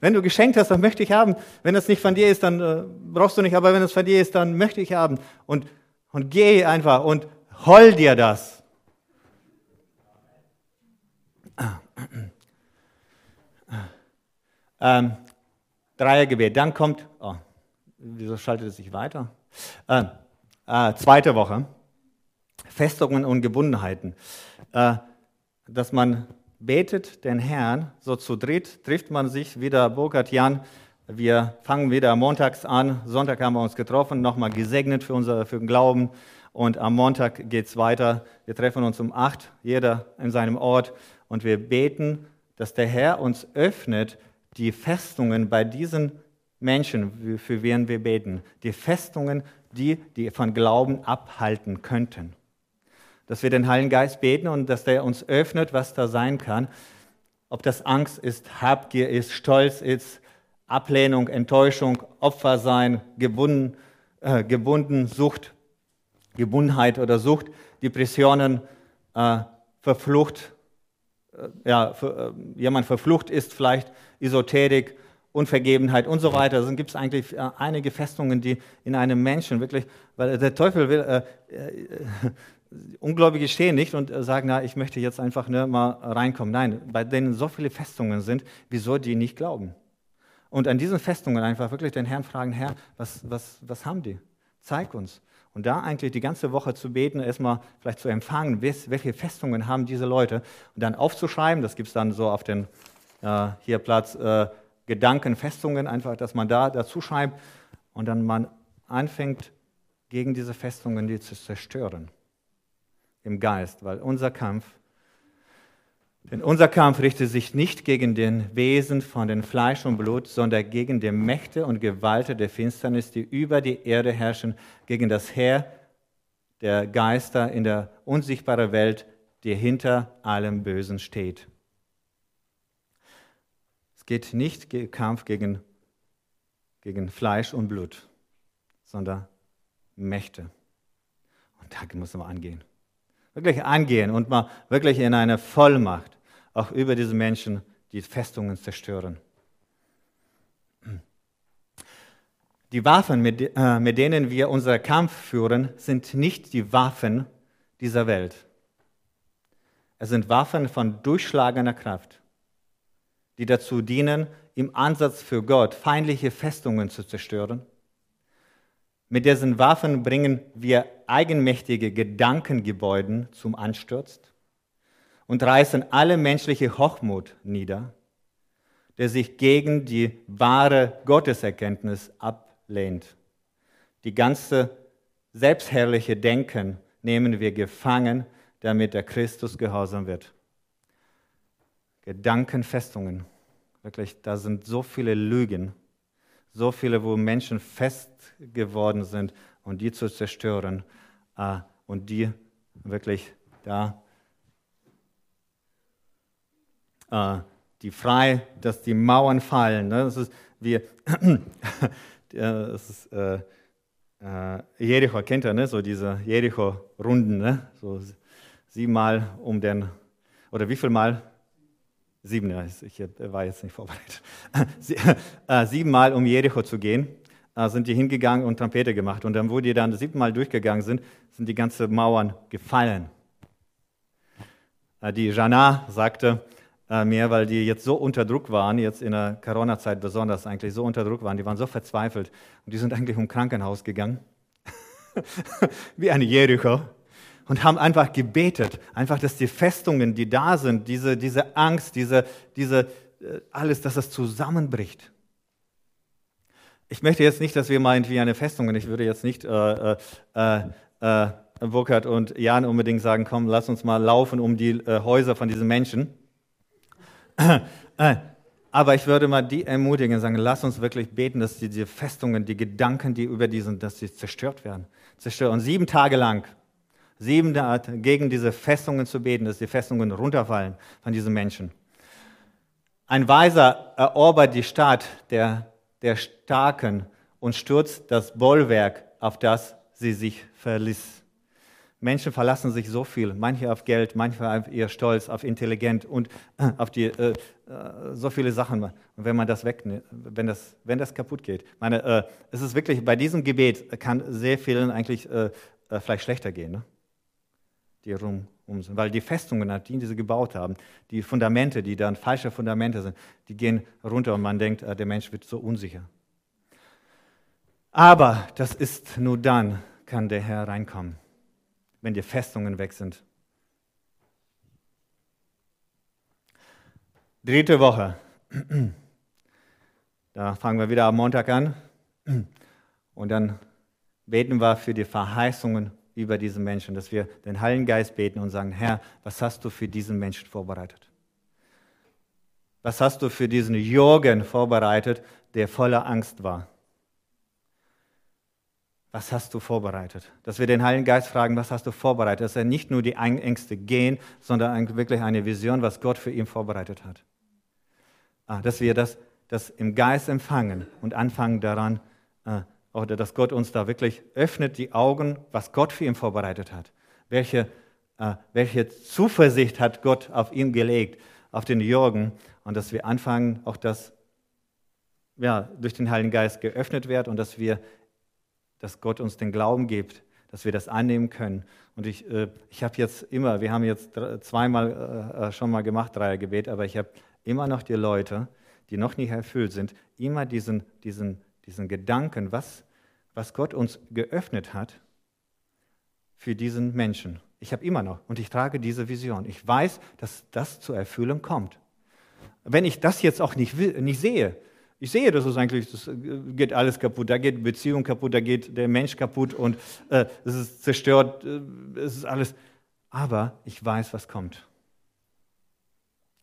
wenn du geschenkt hast, dann möchte ich haben. Wenn das nicht von dir ist, dann äh, brauchst du nicht, aber wenn es von dir ist, dann möchte ich haben. Und, und geh einfach und hol dir das. Ähm, Dreiergebet. Dann kommt, oh, wieso schaltet es sich weiter? Äh, äh, zweite Woche. Festungen und Gebundenheiten. Äh, dass man betet den Herrn, so zu dritt trifft man sich wieder, Burkhard Jan, wir fangen wieder montags an, Sonntag haben wir uns getroffen, nochmal gesegnet für, unser, für den Glauben und am Montag geht es weiter. Wir treffen uns um acht, jeder in seinem Ort und wir beten, dass der Herr uns öffnet, die Festungen bei diesen Menschen, für wen wir beten, die Festungen, die, die von Glauben abhalten könnten dass wir den Heiligen Geist beten und dass der uns öffnet, was da sein kann. Ob das Angst ist, Habgier ist, Stolz ist, Ablehnung, Enttäuschung, Opfer sein, gebunden, äh, gebunden Sucht, Gebundenheit oder Sucht, Depressionen, äh, Verflucht, ja, für, äh, jemand verflucht ist, vielleicht Esoterik, Unvergebenheit und so weiter. Dann gibt es eigentlich äh, einige Festungen, die in einem Menschen wirklich, weil der Teufel will, äh, äh, Ungläubige stehen nicht und sagen, na, ich möchte jetzt einfach nur mal reinkommen. Nein, bei denen so viele Festungen sind, wieso die nicht glauben? Und an diesen Festungen einfach wirklich den Herrn fragen, Herr, was, was, was haben die? Zeig uns. Und da eigentlich die ganze Woche zu beten, erstmal vielleicht zu empfangen, welche Festungen haben diese Leute und dann aufzuschreiben, das gibt es dann so auf den äh, hier Platz äh, Gedankenfestungen, einfach, dass man da dazu schreibt und dann man anfängt, gegen diese Festungen die zu zerstören im Geist, weil unser Kampf, denn unser Kampf richtet sich nicht gegen den Wesen von den Fleisch und Blut, sondern gegen die Mächte und Gewalten der Finsternis, die über die Erde herrschen, gegen das Heer der Geister in der unsichtbaren Welt, die hinter allem Bösen steht. Geht nicht Kampf gegen, gegen Fleisch und Blut, sondern Mächte. Und da muss man angehen wirklich angehen und mal wirklich in eine Vollmacht auch über diese Menschen die Festungen zerstören. Die Waffen, mit, äh, mit denen wir unseren Kampf führen, sind nicht die Waffen dieser Welt. Es sind Waffen von durchschlagender Kraft, die dazu dienen, im Ansatz für Gott feindliche Festungen zu zerstören mit diesen Waffen bringen wir eigenmächtige Gedankengebäude zum Ansturz und reißen alle menschliche Hochmut nieder, der sich gegen die wahre Gotteserkenntnis ablehnt. Die ganze selbstherrliche Denken nehmen wir gefangen, damit der Christus gehorsam wird. Gedankenfestungen, wirklich, da sind so viele Lügen so viele, wo Menschen fest geworden sind und die zu zerstören äh, und die wirklich da, äh, die frei, dass die Mauern fallen. Ne? Das ist wie, das ist, äh, äh, Jericho kennt ihr, ne? so diese Jericho-Runden, ne? so siebenmal um den, oder wie viel Mal? Sieben, ja, ich war jetzt nicht vorbereitet. Äh, siebenmal um Jericho zu gehen, äh, sind die hingegangen und Trompete gemacht. Und dann, wo die dann siebenmal durchgegangen sind, sind die ganzen Mauern gefallen. Äh, die Jana sagte mir, weil die jetzt so unter Druck waren, jetzt in der Corona-Zeit besonders eigentlich so unter Druck waren, die waren so verzweifelt und die sind eigentlich um Krankenhaus gegangen. Wie ein Jericho und haben einfach gebetet, einfach, dass die Festungen, die da sind, diese, diese Angst, diese, diese, äh, alles, dass das zusammenbricht. Ich möchte jetzt nicht, dass wir meinen wie eine Festung, und ich würde jetzt nicht äh, äh, äh, Burkhard und Jan unbedingt sagen, komm, lass uns mal laufen um die äh, Häuser von diesen Menschen. Äh, aber ich würde mal die ermutigen und sagen, lass uns wirklich beten, dass diese Festungen, die Gedanken, die über die sind, dass sie zerstört werden. Zerstört. Und sieben Tage lang siebente Art, gegen diese Festungen zu beten, dass die Festungen runterfallen von diesen Menschen. Ein Weiser erobert die Stadt der, der Starken und stürzt das Bollwerk, auf das sie sich verließ. Menschen verlassen sich so viel, manche auf Geld, manche auf ihr Stolz, auf Intelligenz und äh, auf die, äh, äh, so viele Sachen. Und wenn man das wegnimmt, wenn das, wenn das kaputt geht. meine, äh, es ist wirklich, bei diesem Gebet kann sehr vielen eigentlich äh, äh, vielleicht schlechter gehen. Ne? Die rum, um sind. Weil die Festungen, die sie gebaut haben, die Fundamente, die dann falsche Fundamente sind, die gehen runter und man denkt, äh, der Mensch wird so unsicher. Aber das ist nur dann, kann der Herr reinkommen, wenn die Festungen weg sind. Dritte Woche. Da fangen wir wieder am Montag an. Und dann beten wir für die Verheißungen über diesen Menschen, dass wir den Heiligen Geist beten und sagen, Herr, was hast du für diesen Menschen vorbereitet? Was hast du für diesen Jürgen vorbereitet, der voller Angst war? Was hast du vorbereitet? Dass wir den Heiligen Geist fragen, was hast du vorbereitet? Dass er nicht nur die Ängste gehen, sondern wirklich eine Vision, was Gott für ihn vorbereitet hat. Ah, dass wir das, das im Geist empfangen und anfangen daran, äh, oder dass Gott uns da wirklich öffnet die Augen, was Gott für ihn vorbereitet hat. Welche äh, welche Zuversicht hat Gott auf ihn gelegt, auf den Jürgen, und dass wir anfangen, auch das ja, durch den Heiligen Geist geöffnet wird und dass wir, dass Gott uns den Glauben gibt, dass wir das annehmen können. Und ich, äh, ich habe jetzt immer, wir haben jetzt zweimal äh, äh, schon mal gemacht, Dreiergebet, aber ich habe immer noch die Leute, die noch nicht erfüllt sind, immer diesen, diesen, diesen Gedanken, was, was Gott uns geöffnet hat für diesen Menschen. Ich habe immer noch und ich trage diese Vision. Ich weiß, dass das zur Erfüllung kommt. Wenn ich das jetzt auch nicht, nicht sehe, ich sehe, dass es eigentlich, das geht alles kaputt, da geht Beziehung kaputt, da geht der Mensch kaputt und äh, es ist zerstört, äh, es ist alles. Aber ich weiß, was kommt.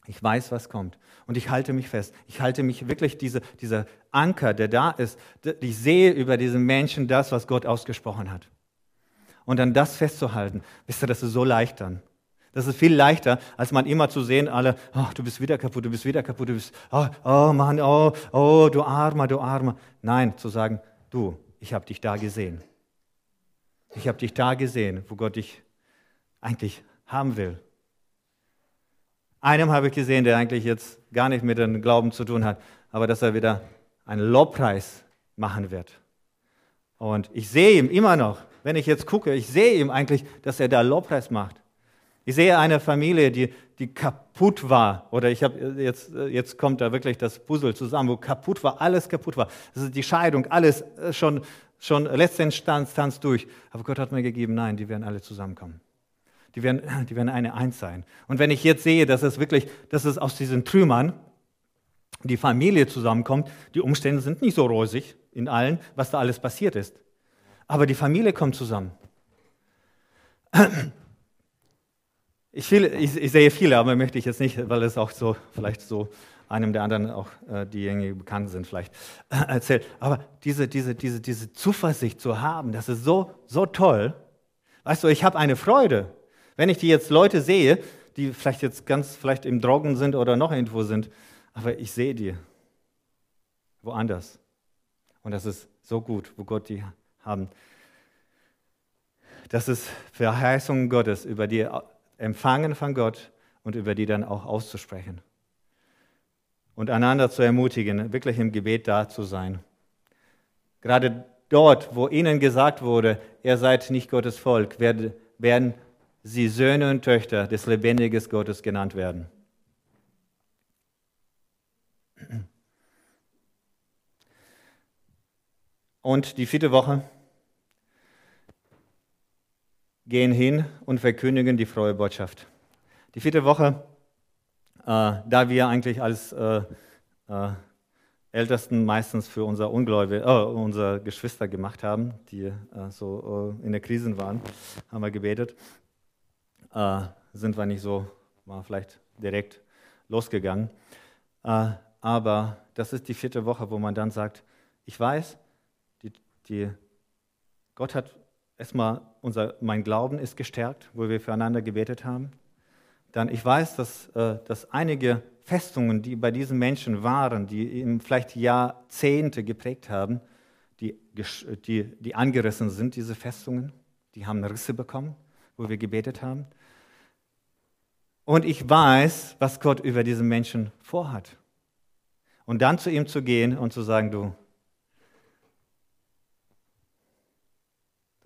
Ich weiß, was kommt. Und ich halte mich fest. Ich halte mich wirklich, diese, dieser Anker, der da ist, ich sehe über diesen Menschen das, was Gott ausgesprochen hat. Und dann das festzuhalten, wisst ihr, das ist so leicht dann. Das ist viel leichter, als man immer zu sehen, alle, oh, du bist wieder kaputt, du bist wieder kaputt, du bist, oh, oh Mann, oh, oh, du Armer, du Armer. Nein, zu sagen, du, ich habe dich da gesehen. Ich habe dich da gesehen, wo Gott dich eigentlich haben will. Einem habe ich gesehen, der eigentlich jetzt gar nicht mit dem Glauben zu tun hat, aber dass er wieder einen Lobpreis machen wird. Und ich sehe ihm immer noch, wenn ich jetzt gucke, ich sehe ihm eigentlich, dass er da Lobpreis macht. Ich sehe eine Familie, die, die kaputt war. Oder ich habe jetzt, jetzt kommt da wirklich das Puzzle zusammen, wo kaputt war, alles kaputt war. Das ist die Scheidung, alles äh, schon, schon letzte Instanz durch. Aber Gott hat mir gegeben, nein, die werden alle zusammenkommen. Die werden, die werden eine Eins sein. Und wenn ich jetzt sehe, dass es wirklich, dass es aus diesen Trümmern die Familie zusammenkommt, die Umstände sind nicht so rosig in allen, was da alles passiert ist. Aber die Familie kommt zusammen. Ich, viel, ich, ich, sehe viele, aber möchte ich jetzt nicht, weil es auch so, vielleicht so einem der anderen auch äh, diejenigen bekannt sind, vielleicht äh, erzählt. Aber diese, diese, diese, diese Zuversicht zu haben, das ist so, so toll. Weißt du, ich habe eine Freude, wenn ich die jetzt Leute sehe, die vielleicht jetzt ganz vielleicht im Drogen sind oder noch irgendwo sind, aber ich sehe die woanders. Und das ist so gut, wo Gott die haben. Das ist Verheißungen Gottes über die empfangen von Gott und über die dann auch auszusprechen. Und einander zu ermutigen, wirklich im Gebet da zu sein. Gerade dort, wo ihnen gesagt wurde, ihr seid nicht Gottes Volk, werden sie Söhne und Töchter des lebendigen Gottes genannt werden. Und die vierte Woche gehen hin und verkündigen die frohe Botschaft. Die vierte Woche, äh, da wir eigentlich als äh, äh, Ältesten meistens für unser Ungläubige, äh, unsere Geschwister gemacht haben, die äh, so äh, in der Krise waren, haben wir gebetet. Sind wir nicht so, mal vielleicht direkt losgegangen. aber das ist die vierte Woche, wo man dann sagt, ich weiß, die, die, Gott hat erstmal unser, mein Glauben ist gestärkt, wo wir füreinander gebetet haben. Dann, ich weiß, dass, äh, dass einige Festungen, die bei diesen Menschen waren, die ihm vielleicht Jahrzehnte geprägt haben, die, die, die angerissen sind, diese Festungen, die haben Risse bekommen, wo wir gebetet haben. Und ich weiß, was Gott über diese Menschen vorhat. Und dann zu ihm zu gehen und zu sagen, du,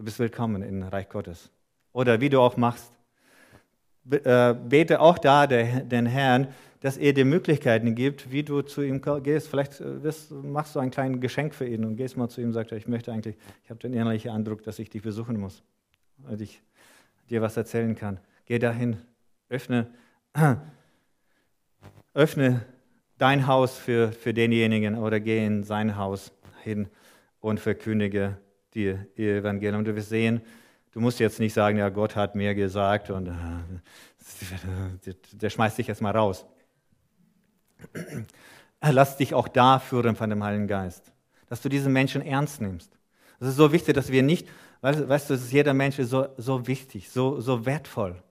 Du bist willkommen im Reich Gottes. Oder wie du auch machst, äh, bete auch da den Herrn, dass er dir Möglichkeiten gibt, wie du zu ihm gehst. Vielleicht äh, machst du ein kleines Geschenk für ihn und gehst mal zu ihm und sagst, ich möchte eigentlich, ich habe den innerlichen Eindruck, dass ich dich besuchen muss und ich dir was erzählen kann. Geh dahin, öffne, öffne dein Haus für, für denjenigen oder geh in sein Haus hin und verkündige die Evangelium. Du wirst sehen, du musst jetzt nicht sagen, ja, Gott hat mir gesagt und äh, der schmeißt dich jetzt mal raus. Lass dich auch da führen von dem Heiligen Geist, dass du diese Menschen ernst nimmst. Es ist so wichtig, dass wir nicht, weißt, weißt du, ist jeder Mensch so, so wichtig, so, so wertvoll,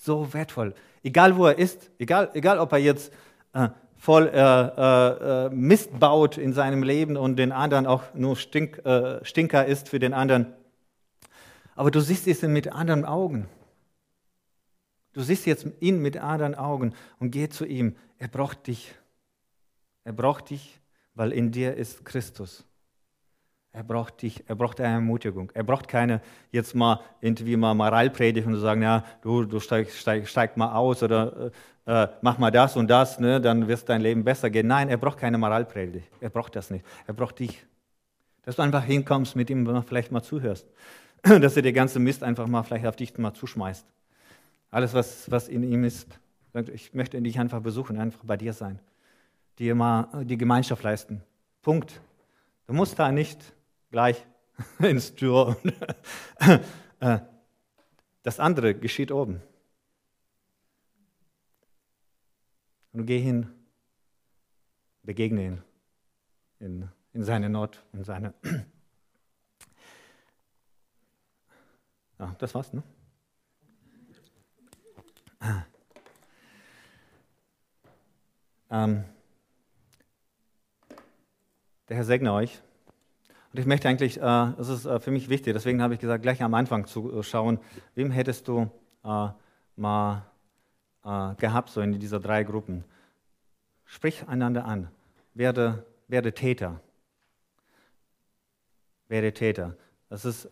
so wertvoll. Egal wo er ist, egal, egal ob er jetzt äh, voll äh, äh, äh, Mist baut in seinem Leben und den anderen auch nur Stink, äh, Stinker ist für den anderen. Aber du siehst es mit anderen Augen. Du siehst jetzt ihn mit anderen Augen und geh zu ihm. Er braucht dich. Er braucht dich, weil in dir ist Christus. Er braucht dich, er braucht eine Ermutigung. Er braucht keine jetzt mal irgendwie mal Moralpredigt und sagen, ja, du, du steig, steig, steig mal aus oder äh, äh, mach mal das und das, ne, dann wird dein Leben besser gehen. Nein, er braucht keine Moralpredigt. Er braucht das nicht. Er braucht dich. Dass du einfach hinkommst, mit ihm vielleicht mal zuhörst. Dass er dir ganze Mist einfach mal vielleicht auf dich mal zuschmeißt. Alles, was, was in ihm ist. Ich möchte dich einfach besuchen, einfach bei dir sein. Dir mal die Gemeinschaft leisten. Punkt. Du musst da nicht gleich ins Tür. Äh, das andere geschieht oben. Und geh hin, begegne ihn in, in seine Not, in seine. Ja, das war's, ne? Ähm, der Herr segne euch. Und ich möchte eigentlich, äh, das ist äh, für mich wichtig, deswegen habe ich gesagt, gleich am Anfang zu äh, schauen, wem hättest du mal gehabt, so in dieser drei Gruppen. Sprich einander an, werde, werde Täter. Werde Täter. Das ist,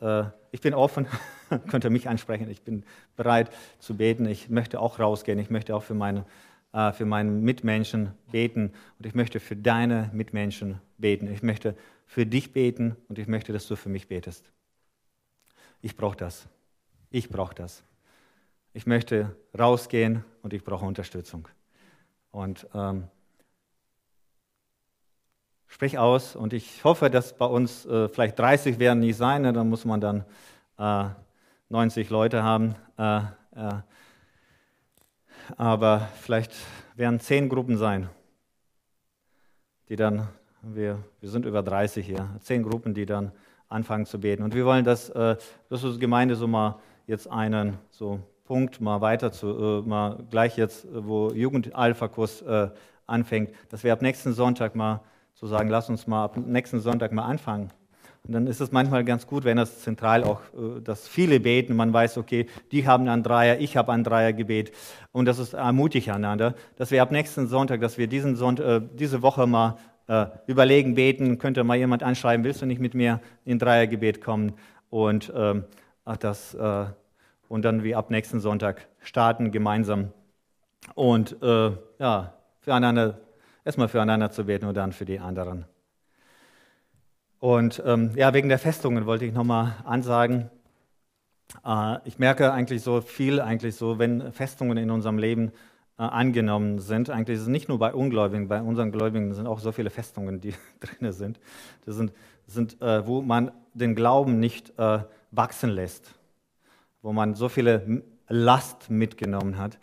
ich bin offen, könnt ihr mich ansprechen, ich bin bereit zu beten, ich möchte auch rausgehen, ich möchte auch für meine für meine Mitmenschen beten und ich möchte für deine Mitmenschen beten. Ich möchte für dich beten und ich möchte, dass du für mich betest. Ich brauche das. Ich brauche das. Ich möchte rausgehen und ich brauche Unterstützung. Und ähm, sprich aus und ich hoffe, dass bei uns äh, vielleicht 30 werden nicht sein, ne? dann muss man dann äh, 90 Leute haben. Äh, äh, aber vielleicht werden 10 Gruppen sein, die dann wir, wir sind über 30 hier, zehn Gruppen, die dann anfangen zu beten. Und wir wollen, dass, äh, unsere Gemeinde so mal jetzt einen so Punkt mal weiter zu, äh, mal gleich jetzt, wo Jugend-Alpha-Kurs äh, anfängt, dass wir ab nächsten Sonntag mal zu sagen, lass uns mal ab nächsten Sonntag mal anfangen. Und dann ist es manchmal ganz gut, wenn das zentral auch, äh, dass viele beten, man weiß, okay, die haben ein Dreier, ich habe ein Dreiergebet. Und das ist ermutigt einander, dass wir ab nächsten Sonntag, dass wir diesen Sonntag, äh, diese Woche mal äh, überlegen, beten, könnte mal jemand anschreiben, willst du nicht mit mir in Dreiergebet kommen? Und, ähm, ach das, und dann wie ab nächsten Sonntag starten gemeinsam. Und ja, füreinander, erstmal füreinander zu beten und dann für die anderen. Und ähm, ja, wegen der Festungen wollte ich nochmal ansagen. Äh, ich merke eigentlich so viel, eigentlich so, wenn Festungen in unserem Leben äh, angenommen sind. Eigentlich ist es nicht nur bei Ungläubigen, bei unseren Gläubigen sind auch so viele Festungen, die drin sind. Das sind, sind äh, wo man den Glauben nicht äh, wachsen lässt, wo man so viele Last mitgenommen hat.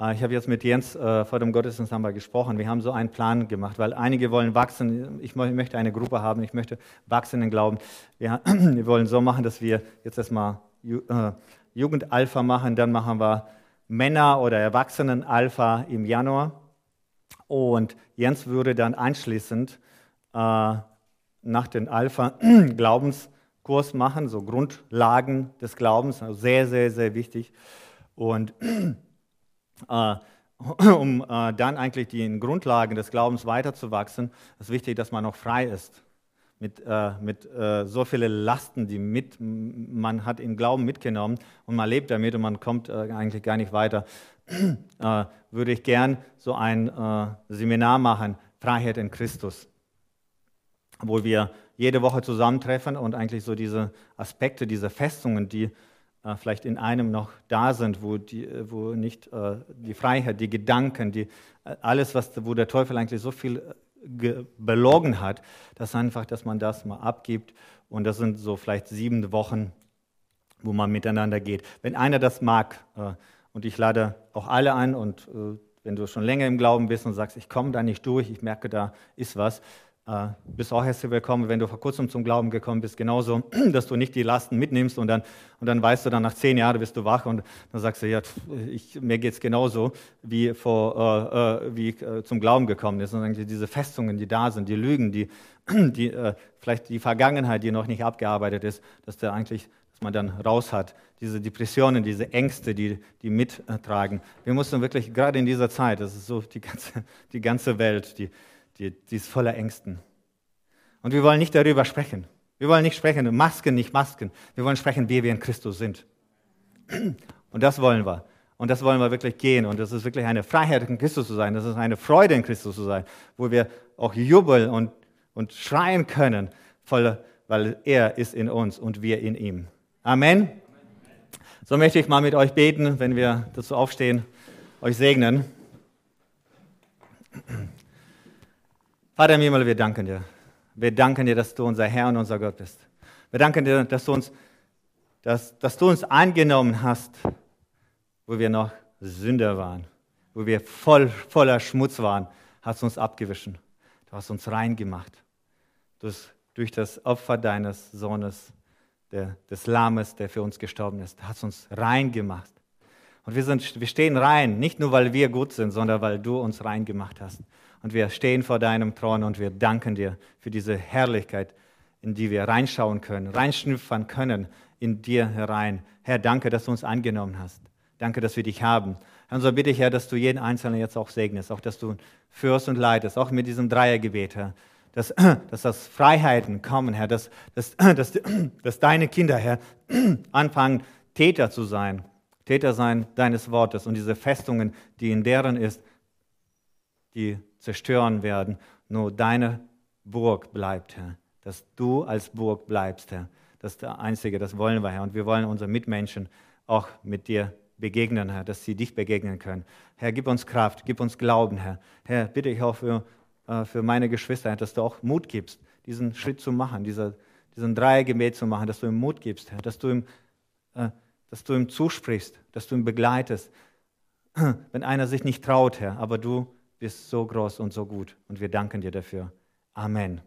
Äh, ich habe jetzt mit Jens äh, vor dem Gottesdienst haben wir gesprochen. Wir haben so einen Plan gemacht, weil einige wollen wachsen. Ich möchte eine Gruppe haben, ich möchte wachsen in Glauben. Wir, wollen so machen, dass wir jetzt erstmal äh, Jugendalpha machen, dann machen wir Männer- oder Erwachsenen-Alpha im Januar. Und Jens würde dann anschließend nach dem Alpha-Glaubenskurs machen, so Grundlagen des Glaubens, also sehr, sehr, sehr wichtig. Und äh, um äh, dann eigentlich die Grundlagen des Glaubens weiterzuwachsen, ist wichtig, dass man noch frei ist. Mit, äh, mit äh, so vielen Lasten, die mit, man hat im Glauben mitgenommen und man lebt damit und man kommt äh, eigentlich gar nicht weiter, äh, würde ich gern so ein Seminar machen, Freiheit in Christus, wo wir jede Woche zusammentreffen und eigentlich so diese Aspekte, diese Festungen, die äh, vielleicht in einem noch da sind, wo, die, wo nicht die Freiheit, die Gedanken, die, alles, was, wo der Teufel eigentlich so viel belogen hat, dass einfach, dass man das mal abgibt. Und das sind so vielleicht sieben Wochen, wo man miteinander geht. Wenn einer das mag, äh, und ich lade auch alle ein, und äh, wenn du schon länger im Glauben bist und sagst, ich komme da nicht durch, ich merke, da ist was, äh, bist auch herzlich willkommen, wenn du vor kurzem zum Glauben gekommen bist, genauso, dass du nicht die Lasten mitnimmst und dann, und dann weißt du, dann nach zehn Jahren bist du wach und dann sagst du, ja, ich, mir geht es genauso, wie, vor, äh, äh, wie äh, zum Glauben gekommen ist. Und diese Festungen, die da sind, die Lügen, die, die äh, vielleicht die Vergangenheit, die noch nicht abgearbeitet ist, dass, der eigentlich, was man dann raus hat. Diese Depressionen, diese Ängste, die, die mittragen. Wir mussten wirklich, gerade in dieser Zeit, das ist so die ganze, die ganze Welt, die, die, die ist voller Ängsten. Und wir wollen nicht darüber sprechen. Wir wollen nicht sprechen, Masken, nicht Masken. Wir wollen sprechen, wie wir in Christus sind. Und das wollen wir. Und das wollen wir wirklich gehen. Und das ist wirklich eine Freiheit in Christus zu sein. Das ist eine Freude in Christus zu sein, wo wir auch jubeln und, und schreien können, voll, weil er ist in uns und wir in ihm. Amen. So möchte ich mal mit euch beten, wenn wir dazu aufstehen, euch segnen. Vater im Himmel, wir danken dir. Wir danken dir, dass du unser Herr und unser Gott bist. Wir danken dir, dass du uns, dass, dass du uns angenommen hast wo wir noch Sünder waren, wo wir voll, voller Schmutz waren, hast uns abgewischen. Du hast uns rein gemacht. Durch, durch das Opfer deines Sohnes, der, des Lammes, der für uns gestorben ist, hast du uns rein gemacht. Und wir, sind, wir stehen rein, nicht nur weil wir gut sind, sondern weil du uns rein gemacht hast. Und wir stehen vor deinem Thron und wir danken dir für diese Herrlichkeit, in die wir reinschauen können, reinschnüffern können in dir herein. Herr, danke, dass du uns angenommen hast. Danke, dass wir dich haben. Und so bitte ich, Herr, dass du jeden Einzelnen jetzt auch segnest, auch dass du führst und leitest, auch mit diesem Dreiergebet, Herr. Dass, dass das Freiheiten kommen, Herr, dass, dass, dass, dass deine Kinder, Herr, anfangen, Täter zu sein, Täter sein deines Wortes und diese Festungen, die in deren ist, die zerstören werden. Nur deine Burg bleibt, Herr. Dass du als Burg bleibst, Herr. Das ist der Einzige, das wollen wir, Herr. Und wir wollen unsere Mitmenschen auch mit dir begegnen, Herr, dass sie dich begegnen können. Herr, gib uns Kraft, gib uns Glauben, Herr. Herr, bitte ich auch für, äh, für meine Geschwister, Herr, dass du auch Mut gibst, diesen Schritt zu machen, dieser, diesen Dreiergebet zu machen, dass du ihm Mut gibst, Herr, dass du ihm, äh, dass du ihm zusprichst, dass du ihn begleitest. Wenn einer sich nicht traut, Herr, aber du bist so groß und so gut und wir danken dir dafür. Amen.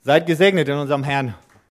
Seid gesegnet in unserem Herrn.